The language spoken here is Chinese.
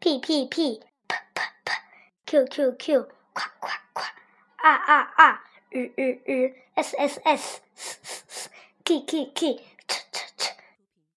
p p p，p p 啪，q q q，夸夸夸，r r r，日日日，s s s，嘶嘶嘶，k k k。